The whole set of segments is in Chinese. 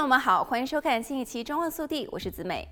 朋友们好，欢迎收看新一期《中望速递》，我是子美。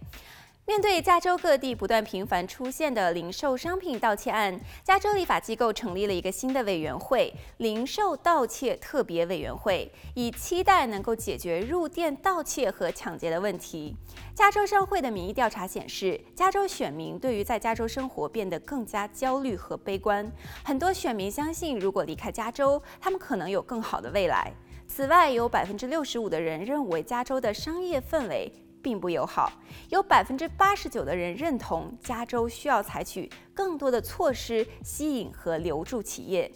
面对加州各地不断频繁出现的零售商品盗窃案，加州立法机构成立了一个新的委员会——零售盗窃特别委员会，以期待能够解决入店盗窃和抢劫的问题。加州商会的民意调查显示，加州选民对于在加州生活变得更加焦虑和悲观。很多选民相信，如果离开加州，他们可能有更好的未来。此外，有百分之六十五的人认为加州的商业氛围并不友好，有百分之八十九的人认同加州需要采取更多的措施吸引和留住企业。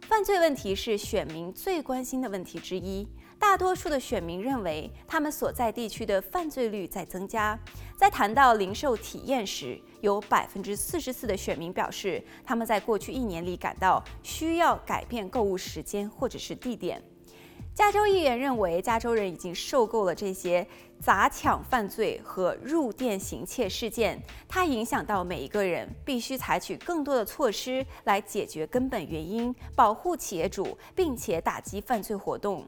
犯罪问题是选民最关心的问题之一，大多数的选民认为他们所在地区的犯罪率在增加。在谈到零售体验时，有百分之四十四的选民表示他们在过去一年里感到需要改变购物时间或者是地点。加州议员认为，加州人已经受够了这些砸抢犯罪和入店行窃事件，它影响到每一个人，必须采取更多的措施来解决根本原因，保护企业主，并且打击犯罪活动。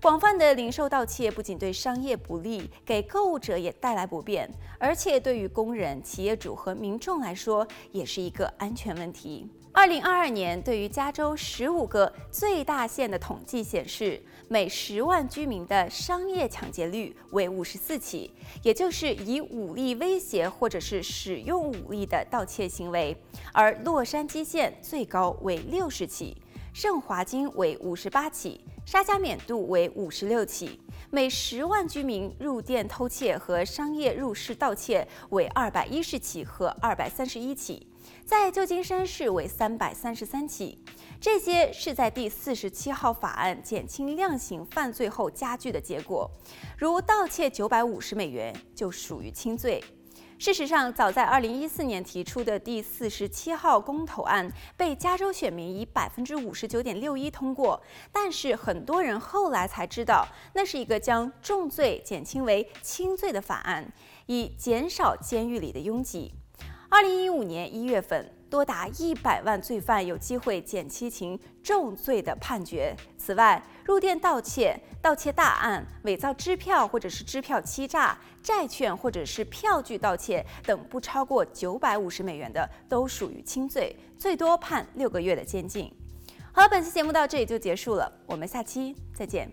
广泛的零售盗窃不仅对商业不利，给购物者也带来不便，而且对于工人、企业主和民众来说，也是一个安全问题。二零二二年，对于加州十五个最大县的统计显示，每十万居民的商业抢劫率为五十四起，也就是以武力威胁或者是使用武力的盗窃行为。而洛杉矶县最高为六十起，圣华金为五十八起，沙加缅度为五十六起。每十万居民入店偷窃和商业入室盗窃为二百一十起和二百三十一起。在旧金山市为三百三十三起，这些是在第四十七号法案减轻量刑犯罪后加剧的结果。如盗窃九百五十美元就属于轻罪。事实上，早在二零一四年提出的第四十七号公投案被加州选民以百分之五十九点六一通过，但是很多人后来才知道，那是一个将重罪减轻为轻罪的法案，以减少监狱里的拥挤。二零一五年一月份，多达一百万罪犯有机会减轻其重罪的判决。此外，入店盗窃、盗窃大案、伪造支票或者是支票欺诈、债券或者是票据盗窃等不超过九百五十美元的，都属于轻罪，最多判六个月的监禁。好了，本期节目到这里就结束了，我们下期再见。